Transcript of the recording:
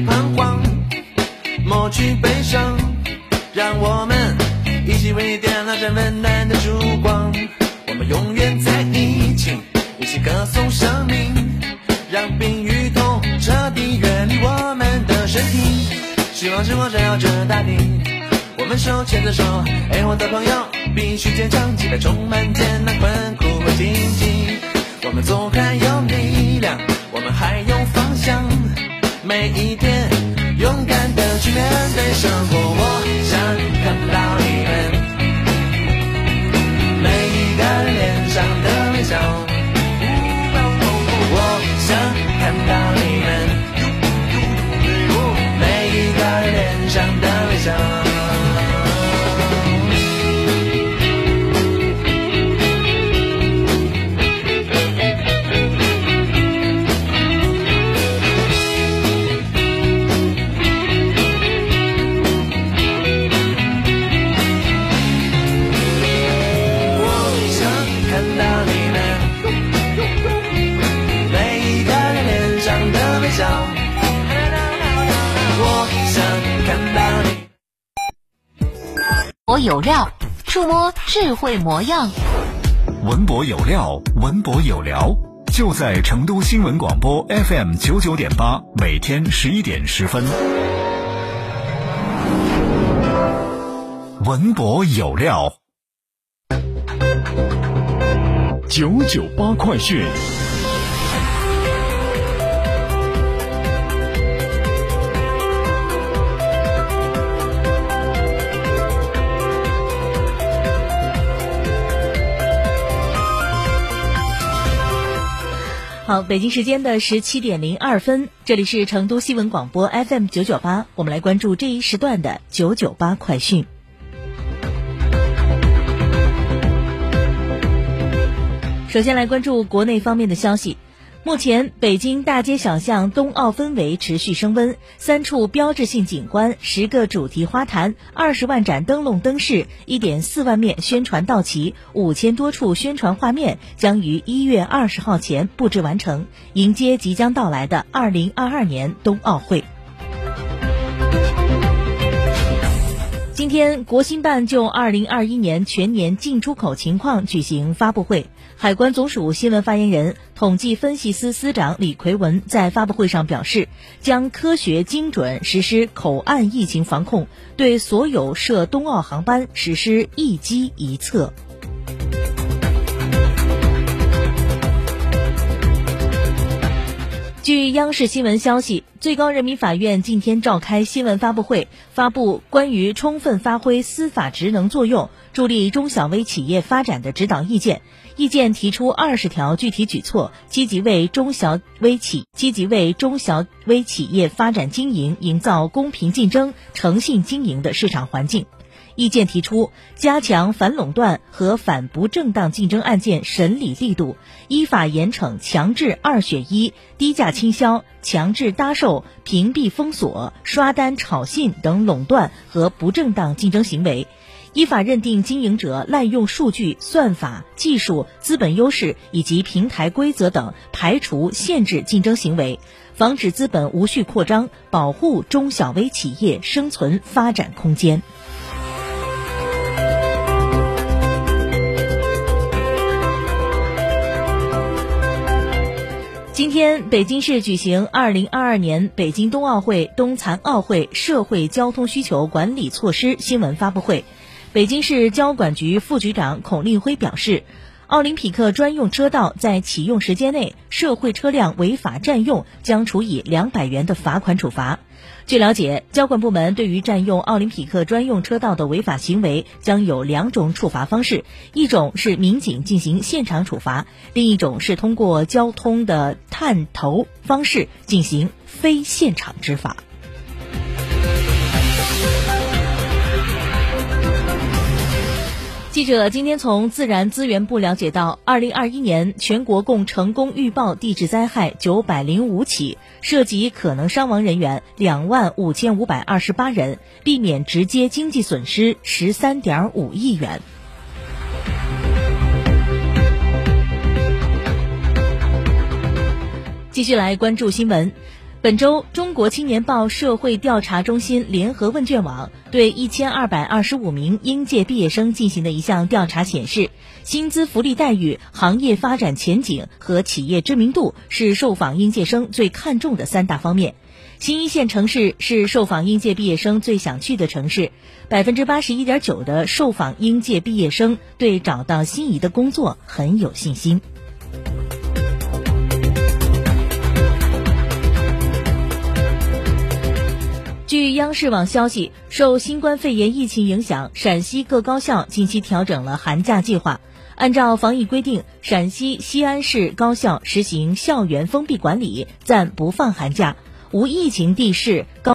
彷徨，抹去悲伤，让我们一起为你点亮这温暖的烛光。我们永远在一起，一起歌颂生命，让病与痛彻底远离我们的身体。希望之光照耀着大地，我们手牵着手，哎，我的朋友，必须坚强起来，充满艰难困苦和荆棘。我们总还有力量，我们还有。每一天勇敢的去面对生活。我想我有料，触摸智慧模样。文博有料，文博有聊，就在成都新闻广播 FM 九九点八，每天十一点十分。文博有料，九九八快讯。好，北京时间的十七点零二分，这里是成都新闻广播 FM 九九八，我们来关注这一时段的九九八快讯。首先来关注国内方面的消息。目前，北京大街小巷冬奥氛围持续升温，三处标志性景观、十个主题花坛、二十万盏灯笼灯饰、一点四万面宣传道旗、五千多处宣传画面将于一月二十号前布置完成，迎接即将到来的二零二二年冬奥会。今天，国新办就二零二一年全年进出口情况举行发布会。海关总署新闻发言人、统计分析司司长李奎文在发布会上表示，将科学精准实施口岸疫情防控，对所有涉冬奥航班实施一机一测。据央视新闻消息，最高人民法院今天召开新闻发布会，发布关于充分发挥司法职能作用，助力中小微企业发展的指导意见。意见提出二十条具体举措，积极为中小微企积极为中小微企业发展经营营造公平竞争、诚信经营的市场环境。意见提出，加强反垄断和反不正当竞争案件审理力度，依法严惩强制二选一、低价倾销、强制搭售、屏蔽封锁、刷单炒信等垄断和不正当竞争行为。依法认定经营者滥用数据、算法、技术、资本优势以及平台规则等，排除、限制竞争行为，防止资本无序扩张，保护中小微企业生存发展空间。天，北京市举行二零二二年北京冬奥会、冬残奥会社会交通需求管理措施新闻发布会。北京市交管局副局长孔令辉表示，奥林匹克专用车道在启用时间内，社会车辆违法占用将处以两百元的罚款处罚。据了解，交管部门对于占用奥林匹克专用车道的违法行为将有两种处罚方式：一种是民警进行现场处罚，另一种是通过交通的探头方式进行非现场执法。记者今天从自然资源部了解到，二零二一年全国共成功预报地质灾害九百零五起，涉及可能伤亡人员两万五千五百二十八人，避免直接经济损失十三点五亿元。继续来关注新闻。本周，中国青年报社会调查中心联合问卷网对一千二百二十五名应届毕业生进行的一项调查显示，薪资福利待遇、行业发展前景和企业知名度是受访应届生最看重的三大方面。新一线城市是受访应届毕业生最想去的城市，百分之八十一点九的受访应届毕业生对找到心仪的工作很有信心。据央视网消息，受新冠肺炎疫情影响，陕西各高校近期调整了寒假计划。按照防疫规定，陕西西安市高校实行校园封闭管理，暂不放寒假。无疫情地市高。